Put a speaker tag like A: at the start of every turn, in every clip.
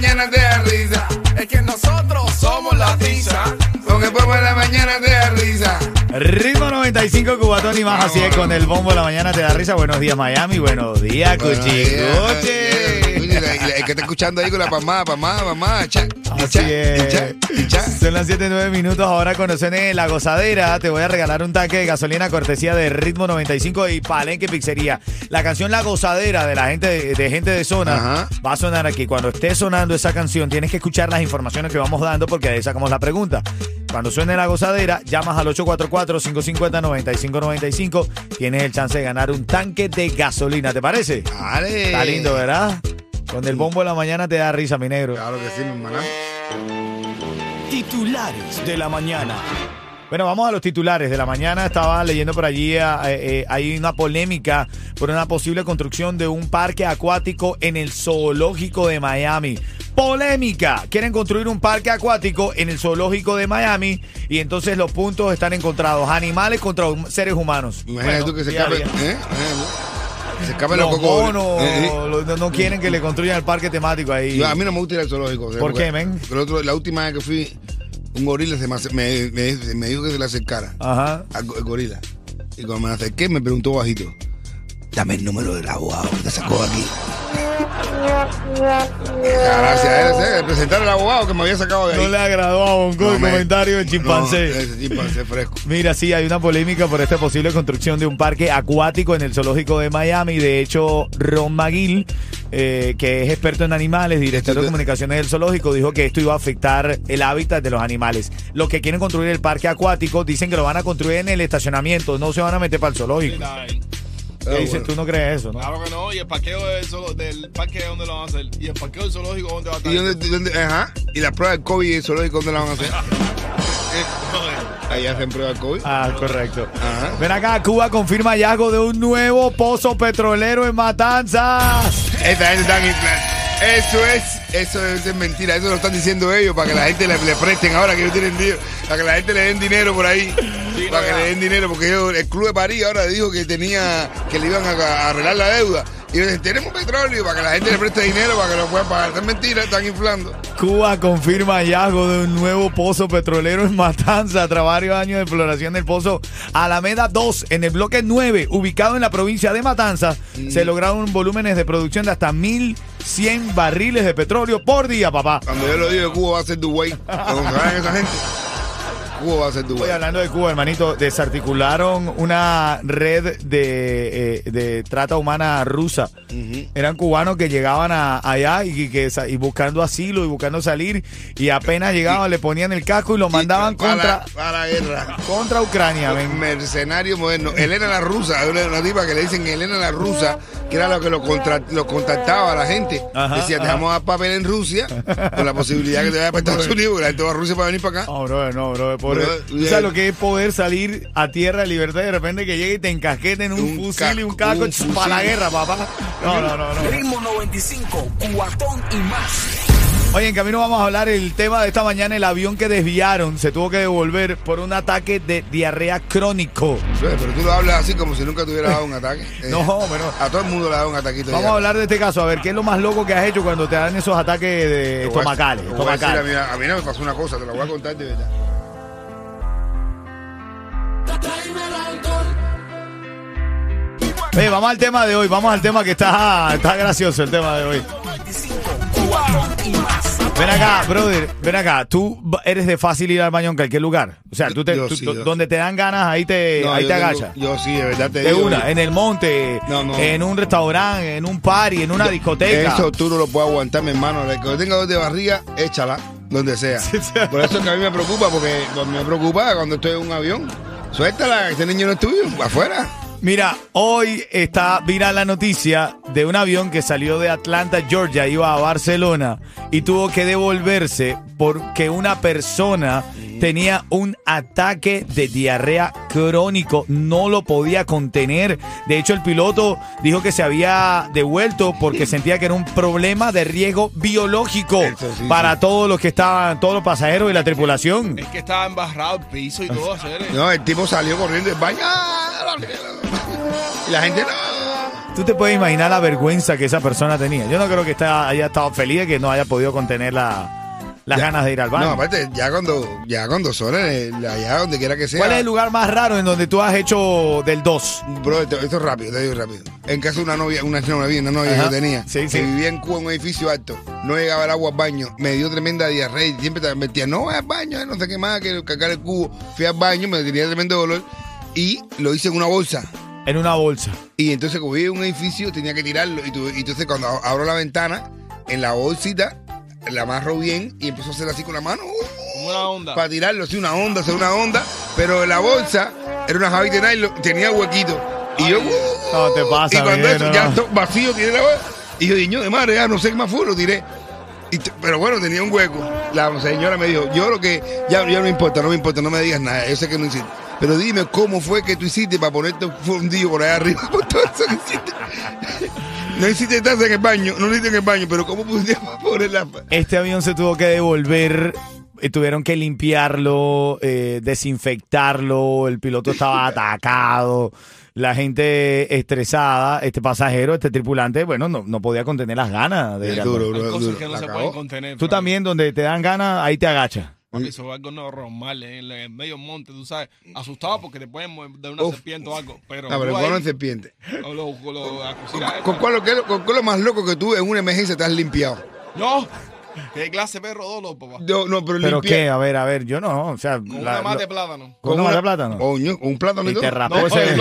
A: mañana
B: te
A: da risa.
B: Es que nosotros somos la tiza.
A: Con el bombo en la mañana te da risa.
C: Ritmo 95 Cubatón y más así es con el bombo de la mañana te da risa. Buenos días Miami, buenos días.
A: El que está escuchando ahí con la palmada, palmada, palmada. Cha,
C: Así
A: cha,
C: es.
A: cha, cha.
C: Son las 7 9 minutos. Ahora conocen la gozadera. Te voy a regalar un tanque de gasolina cortesía de Ritmo 95 y Palenque Pizzería. La canción La Gozadera de la gente de, de gente de zona
A: Ajá.
C: va a sonar aquí. Cuando esté sonando esa canción, tienes que escuchar las informaciones que vamos dando porque de ahí sacamos la pregunta. Cuando suene la gozadera, llamas al 844-550-9595. Tienes el chance de ganar un tanque de gasolina. ¿Te parece?
A: Dale.
C: Está lindo, ¿verdad? Con el bombo de la mañana te da risa, mi negro.
A: Claro que sí, mi hermana.
C: Titulares de la mañana. Bueno, vamos a los titulares de la mañana. Estaba leyendo por allí, eh, eh, hay una polémica por una posible construcción de un parque acuático en el zoológico de Miami. Polémica. Quieren construir un parque acuático en el zoológico de Miami y entonces los puntos están encontrados. Animales contra seres humanos.
A: Imagínate
C: Bueno,
A: tú que se escape. ¿eh? Se escapen los
C: Los
A: Eh, eh.
C: no, quieren que le construyan el parque temático ahí.
A: Yo, a mí no me gusta ir al zoológico.
C: ¿Por
A: porque
C: qué, men?
A: otro- la última vez que fui, un gorila se me, ace- me, me- me dijo que se le acercara
C: Ajá.
A: al gorila. Y cuando me acerqué, me preguntó bajito: Dame el número del abogado que te sacó aquí. Gracias a él, ¿eh? presentar al abogado que me había sacado de ahí.
C: No le agradó a Bongo
A: No,
C: el
A: me-
C: comentario del chimpancé.
A: No, ese chimpancé fresco.
C: Mira, sí, hay una polémica por esta posible construcción de un parque acuático en el zoológico de Miami. De hecho, Ron McGill, eh, que es experto en animales, director de
A: Esto-
C: comunicaciones del zoológico, dijo que esto iba a afectar el hábitat de los animales. Los que quieren construir el parque acuático dicen que lo van a construir en el estacionamiento, no se van a meter para el zoológico. ¿Qué dices?
A: bueno.
C: Tú no crees eso, ¿no?
D: Claro que no, y el parqueo del, zoolo- del parque dónde lo van a hacer. Y el parqueo del zoológico dónde va a estar.
A: ¿Y dónde, dónde- ajá? ¿Y la prueba del COVID y el zoológico dónde la van a hacer? Ahí hacen prueba del COVID.
C: Ah, correcto.
A: Ajá.
C: Ven acá, Cuba confirma hallazgo de un nuevo pozo petrolero en Matanzas.
A: Esta gente está en plan. Eso es, eso es mentira, eso lo están diciendo ellos para que la gente le, le presten ahora que ellos tienen dinero, para que la gente le den dinero por ahí, para que le den dinero, porque el Club de París ahora dijo que tenía, que le iban a, a arreglar la deuda. Y dicen, tenemos petróleo para que la gente le preste dinero para que lo puedan pagar. Es mentira, están inflando.
C: Cuba confirma hallazgo de un nuevo pozo petrolero en Matanza tras varios años de exploración del pozo Alameda 2 en el bloque 9, ubicado en la provincia de Matanzas. Se lograron volúmenes de producción de hasta 1.100 barriles de petróleo por día, papá.
A: Cuando yo lo digo, Cuba va a ser Dubai. Cuando se vayan esa gente, Cuba va a ser
C: Estoy
A: Dubai.
C: hablando de Cuba, hermanito. Desarticularon una red de, eh, de trata humana rusa. Eran cubanos que llegaban a- allá y, que, y buscando asilo y buscando salir. Y apenas llegaban, le ponían el casco y lo mandaban
A: para,
C: contra,
A: para la guerra.
C: contra Ucrania. ven.
A: Mercenario moderno. Elena la rusa, hay una, una tipa que le dicen Elena la rusa, que era lo que lo, contra- lo contactaba a la gente.
C: Ajá,
A: Decía, te vamos a dar papel en Rusia, con la posibilidad que te vaya para Estados Unidos, porque la gente va a Rusia para venir para acá.
C: No, bro, no, bro.
A: Bro,
C: ¿Tú sabes lo que es poder salir a tierra de libertad y de repente que llegue y te encasqueten un,
A: Un
C: fusil y un
A: casco,
C: para la guerra, papá? No, no, no, no.
B: Ritmo 95, cuatón y más.
C: Oye, en camino vamos a hablar el tema de esta mañana, el avión que desviaron se tuvo que devolver por un ataque de diarrea crónico.
A: Pero tú lo hablas así como si nunca te hubiera dado un ataque. Eh,
C: No, pero
A: A todo el mundo le ha dado un ataquito.
C: vamos
A: ya.
C: a hablar de este caso, a ver qué es lo más loco que has hecho cuando te dan esos ataques de
A: voy a-
C: estomacales.
A: te voy a decir,
C: estomacales.
A: A mí, a mí no me pasó una cosa, te la voy a contar de verdad.
C: Oye, vamos al tema de hoy, vamos al tema que está, está gracioso el tema de hoy. Ven acá, brother, ven acá. Tú eres de fácil ir al baño en cualquier lugar. O sea, tú te, tú-
A: sí,
C: donde te dan ganas, ahí te,
A: No,
C: ahí te agachas.
A: Yo sí, de verdad te
C: De
A: digo.
C: una, en el monte,
A: No, no.
C: en un restaurante, en un party, en una discoteca.
A: Eso tú no lo puedes aguantar, mi hermano. La que tenga dos de barriga, échala, donde sea. Por eso es que a mí me preocupa, porque me preocupa cuando estoy en un avión. Suéltala, ese niño no es tuyo, afuera.
C: Mira, hoy está viral la noticia de un avión que salió de Atlanta, Georgia, iba a Barcelona y tuvo que devolverse porque una persona tenía un ataque de diarrea crónico, no lo podía contener. De hecho, el piloto dijo que se había devuelto porque sentía que era un problema de riesgo biológico
A: sí,
C: para
A: sí.
C: todos los que estaban, todos los pasajeros y la tripulación.
D: Es que estaba embarrado el piso y todo.
A: No, el tipo salió corriendo del baño. Y la gente no.
C: Tú te puedes imaginar la vergüenza que esa persona tenía. Yo no creo que está, haya estado feliz de que no haya podido contener la- las ganas de ir al baño.
A: No, aparte, ya cuando, ya cuando son el- allá donde quiera que sea.
C: ¿Cuál es el lugar más raro en donde tú has hecho del 2?
A: Bro, esto, esto es rápido, te digo rápido. En casa de una novia, una novia, una novia
C: Ajá.
A: que yo tenía,
C: Sí,
A: que
C: sí.
A: vivía en Cuba, en un edificio alto, no llegaba el agua al baño, me dio tremenda diarrea y siempre te metía, no voy al baño, no sé qué más, que cagar el cubo. Fui al baño, me tenía tremendo dolor y lo hice en una bolsa.
C: En una bolsa.
A: Y entonces, como vivía en un edificio, tenía que tirarlo. Y, entonces, cuando ab- abro la ventana, en la bolsita, la amarro bien y empezó a hacer así con la mano.
D: Como una onda.
A: para tirarlo, así una onda, hacer una onda, pero la bolsa era una javita de nylon, tenía huequito. Y yo, uh,
C: No te pasa,
A: y cuando eso
C: no.
A: ya to- vacío tiene la bolsa, y yo, niño de madre, ya no sé qué más fue, lo tiré. Y pero bueno, tenía un hueco. La señora me dijo, yo lo que, ya, ya no me importa, no me importa, no me digas nada, yo sé que no hiciste. Pero dime cómo fue que tú hiciste para ponerte un fundillo por allá arriba, por todo eso que hiciste. No hiciste taza en el baño, no lo hiciste en el baño, pero ¿cómo pudiste poner la...
C: Este avión se tuvo que devolver. eh, Tuvieron que limpiarlo, eh, desinfectarlo. El piloto estaba atacado. La gente estresada. Este pasajero, este tripulante, bueno, no, no podía contener las ganas de
A: duro,
C: baño.
D: Hay
A: bro,
D: cosas
A: duro.
D: que no
A: La
D: se
A: cagó.
D: pueden contener.
C: Tú también, donde te dan ganas, ahí te agachas.
D: Papi, Eso es algo normal en el medio monte, tú sabes. Asustado porque te pueden dar una
A: Uf.
D: serpiente o algo. Pero,
A: No, pero
D: tú
A: ¿cuál
D: ahí-
A: es serpiente?
D: o lo- o
A: ¿Con cuál, con cuál lo más loco que tú en una emergencia te has limpiado?
D: No, ¿qué clase de perro dolo, papá?
A: No, no, pero,
C: ¿Pero
A: limpia-
C: qué? A ver, a ver, yo no. O sea,
D: Con
C: la-
D: una mata de plátano.
C: ¿Con una mata de plátano?
A: Coño, un plátano y
C: te rapó
A: No,
C: ese-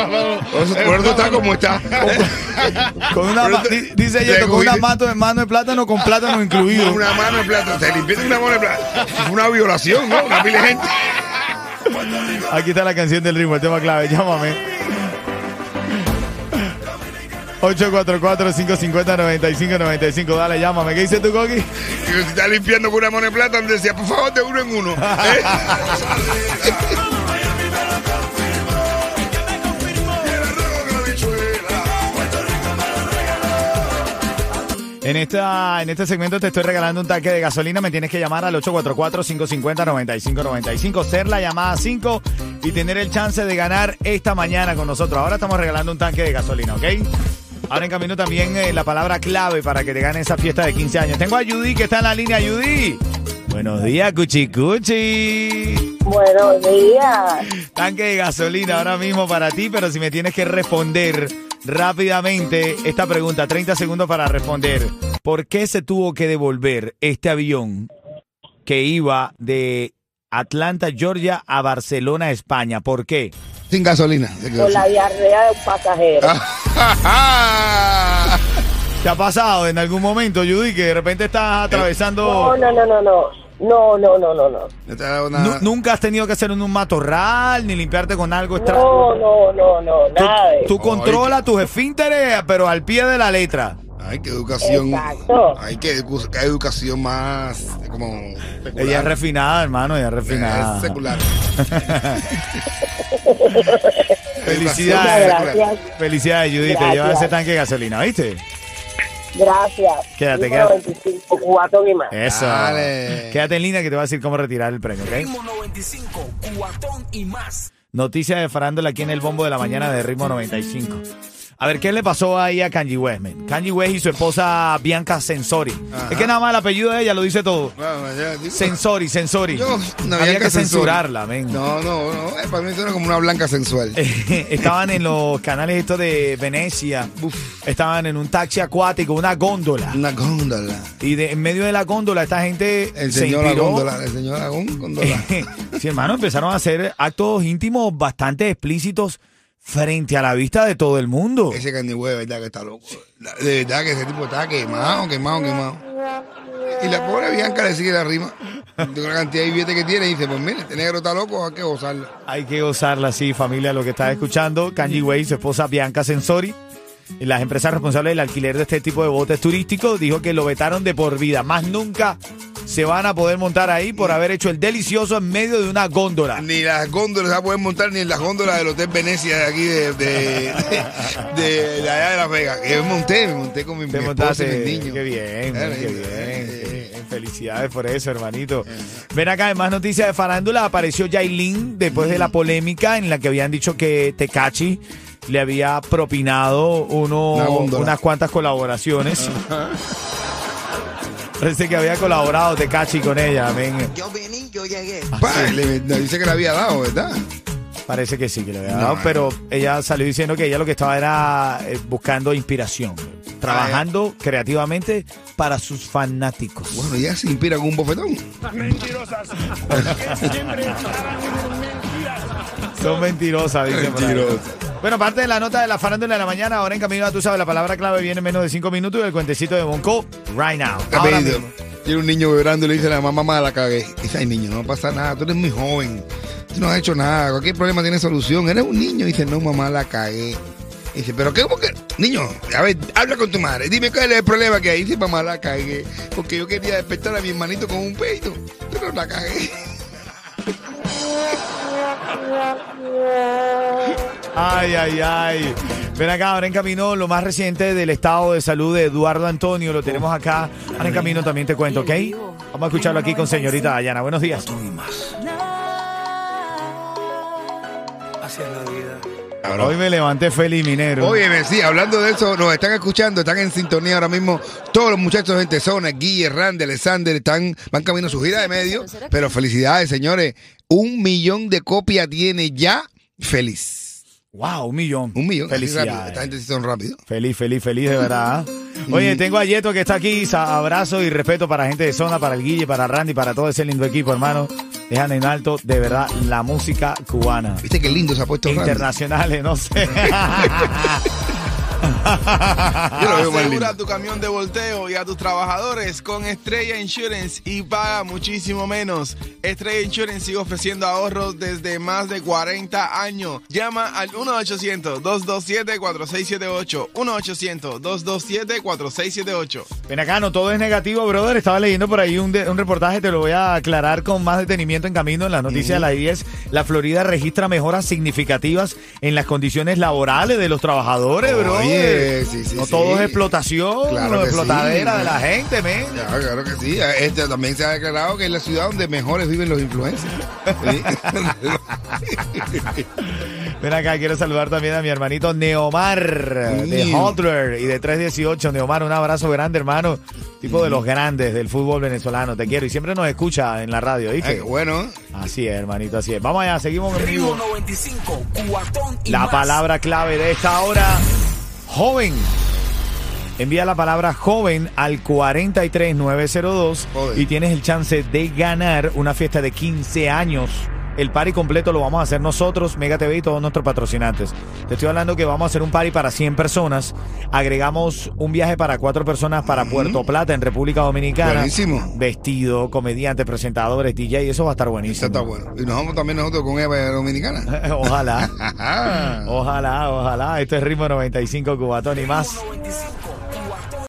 A: está como está.
C: Con una,
A: te-
C: dice Yeto, con una mano de mano de plátano con plátano incluido.
A: Una mano de plátano. Te limpiaste una mano de plátano. Fue una violación, ¿no? Una pila de gente.
C: Aquí está la canción del ritmo, el tema clave, llámame. 844-550-9595, dale, llámame. ¿Qué dice tu Coqui?
A: Y si está limpiando con una mano de plátano, decía, por favor, de uno en uno. ¿Eh?
C: En, esta, en este segmento te estoy regalando un tanque de gasolina. Me tienes que llamar al 844-550-9595. Ser la llamada 5 y tener el chance de ganar esta mañana con nosotros. Ahora estamos regalando un tanque de gasolina, ¿ok? Ahora en camino también eh, la palabra clave para que te gane esa fiesta de 15 años. Tengo a Judy que está en la línea. Judy. Buenos días, Cuchi Cuchi.
E: Buenos días.
C: Tanque de gasolina ahora mismo para ti, pero si me tienes que responder rápidamente esta pregunta, 30 segundos para responder. ¿Por qué se tuvo que devolver este avión que iba de Atlanta, Georgia a Barcelona, España? ¿Por qué?
A: Sin gasolina.
E: Por la diarrea de un pasajero.
C: ¿Te ha pasado en algún momento, Judy, que de repente estás atravesando...
E: no, no, no, no. No, no, no, no, no.
A: No te ha dado
C: Nu-
A: nada.
C: Nunca has tenido que hacer un matorral ni limpiarte con algo extraño.
E: No, no, no, no, nada
C: tú controlas tus esfínteres, pero al pie de la letra.
A: Ay, qué educación.
E: Exacto.
A: Ay, qué, edu- qué educación más como secular.
C: Ella es refinada, hermano, ella es refinada.
A: Es secular.
C: Felicidades.
E: Muchas gracias.
C: Felicidades, Judy. Te llevas ese tanque de gasolina, ¿viste?
E: Gracias.
C: Quédate, quédate.
E: 25, cubatón y más.
C: Eso.
A: Dale.
C: Quédate en línea que te voy a decir cómo retirar el premio, ¿ok?
B: Ritmo 95, cuatón y más.
C: Noticia de farándula aquí en el bombo de la mañana de Ritmo 95. A ver, ¿qué le pasó ahí a Kanye West, man? Kanye West y su esposa Bianca Sensori.
A: Ajá.
C: Es que nada más el apellido de ella lo dice todo.
A: Bueno, ya, digo,
C: Sensori, Sensori.
A: yo, una
C: Había que censurarla, men.
A: No, no, no. eh, para mí suena como una blanca sensual.
C: Estaban en los canales estos de Venecia. Estaban en un taxi acuático, una góndola.
A: Una góndola.
C: Y de, en medio de la góndola esta gente
A: El
C: se
A: señor la góndola. El señor la gón- góndola.
C: sí, hermano, empezaron a hacer actos íntimos bastante explícitos frente a la vista de todo el mundo.
A: Ese West, de verdad que está loco. De verdad que ese tipo está quemado, quemado, quemado. Y la pobre Bianca le sigue la rima. De una cantidad de billetes que tiene y dice, pues mire, este negro está loco, hay que gozarla.
C: Hay que gozarla así, familia, lo que estás escuchando. Kanye West y su esposa Bianca Sensori, las empresas responsables del alquiler de este tipo de botes turísticos, dijo que lo vetaron de por vida. Más nunca se van a poder montar ahí por haber hecho el delicioso en medio de una góndola.
A: Ni las góndolas se va a poder montar ni en las góndolas del Hotel Venecia de aquí de, de, de- de allá de Las Vegas. Que me monté, me monté con mi, mi esposa y
C: montaste.
A: mis niños.
C: Qué bien,
A: Eh,
C: qué
A: eh,
C: bien.
A: eh,
C: qué bien. Felicidades por eso, hermanito. Ven acá, en más noticias de farándula, apareció Yailin después de la polémica en la que habían dicho que Tecachi le había propinado uno, unas cuantas colaboraciones. Parece que había colaborado Tecachi con ella.
F: Yo vine, yo llegué.
A: Pa, le, le dice que le había dado, ¿verdad?
C: Parece que sí, que le había dado,
A: no.
C: pero ella salió diciendo que ella lo que estaba era eh, buscando inspiración, trabajando creativamente para sus fanáticos.
A: Bueno, ya se inspira con un bofetón.
C: Son mentirosas, dice por ahí.
A: Mentirosas.
C: Bueno, parte de la nota de la farándula de la mañana, ahora en camino a tú sabes, la palabra clave viene en menos de cinco minutos y el cuentecito de Bonco, right now. Ahora mismo.
A: Tiene un niño llorando y le dice a la mamá, mamá, la cagué. Dice, ay, niño, no pasa nada, tú eres muy joven. Tú no has hecho nada, cualquier problema tiene solución. Eres un niño. Dice, no, mamá, la cagué. Dice, pero qué, ¿cómo que? Niño, a ver, habla con tu madre. Dime cuál es el problema que hay. Dice, mamá, la cagué. Porque yo quería despertar a mi hermanito con un peito, pero la cagué.
C: Ay, ay, ay. Ven acá, ahora en camino lo más reciente del estado de salud de Eduardo Antonio, lo tenemos acá. Ahora en camino también te cuento, ¿ok? Vamos a escucharlo aquí con señorita Dayana. Buenos días. Hoy me levanté feliz, minero.
A: Óyeme, sí, hablando de eso, nos están escuchando, están en sintonía ahora mismo. Todos los muchachos de Tezona, Guille, Randy, Alexander, están, van camino a su gira de medio. Pero felicidades, señores. Un millón de copias tiene ya feliz.
C: Wow, un millón.
A: Un millón. así rápido.
C: Felicidades.
A: Esta gente sí son rápido.
C: Feliz, feliz, feliz, de verdad. Oye, tengo a Yeto que está aquí. Abrazo y respeto para la gente de zona, para el Guille, para Randy, para todo ese lindo equipo, hermano. Dejan en alto, de verdad, la música cubana.
A: ¿Viste qué lindo se ha puesto Randy?
C: Internacionales, no sé.
A: Yo lo veo más
D: Asegura
A: lindo.
D: tu camión de volteo y a tus trabajadores con Estrella Insurance y paga muchísimo menos. Estrella Insurance sigue ofreciendo ahorros desde más de 40 años. Llama al 1-800-227-4678. 1-800-227-4678.
C: Ven acá, no todo es negativo, brother. Estaba leyendo por ahí un, de- un reportaje, te lo voy a aclarar con más detenimiento en camino. En la noticia de la 10, la Florida registra mejoras significativas en las condiciones laborales de los trabajadores,
A: Oye,
C: brother.
A: sí, sí,
C: no
A: sí.
C: todo es explotación,
A: Claro
C: no explotadera
A: sí.
C: de la gente, men.
A: Claro, claro que sí. Este también se ha declarado que es la ciudad donde mejores viven los influencers.
C: Ven acá, quiero saludar también a mi hermanito Neomar de
A: Sí.
C: Hotler y de 318. Neomar, un abrazo grande, hermano. Tipo de los grandes del fútbol venezolano. Te quiero y siempre nos escucha en la radio,
A: Ay,
C: ¿viste?
A: qué bueno.
C: Así es, hermanito, así es. Vamos allá, seguimos vivo.
B: 95, cuatón y
C: La
B: más.
C: palabra clave de esta hora, joven. Envía la palabra joven al 43902
A: Joven.
C: y tienes el chance de ganar una fiesta de 15 años. El party completo lo vamos a hacer nosotros, Mega TV y todos nuestros patrocinantes. Te estoy hablando que vamos a hacer un party para 100 personas. Agregamos un viaje para cuatro personas para Puerto Plata en República Dominicana.
A: Buenísimo.
C: Vestido, comediantes, presentadores, DJ, eso va a estar
A: Eso
C: buenísimo.
A: está bueno. Y nos vamos también nosotros con Eva Dominicana.
C: Ojalá. Ojalá, ojalá. Esto es Ritmo 95 Cubatón y más.
B: 95,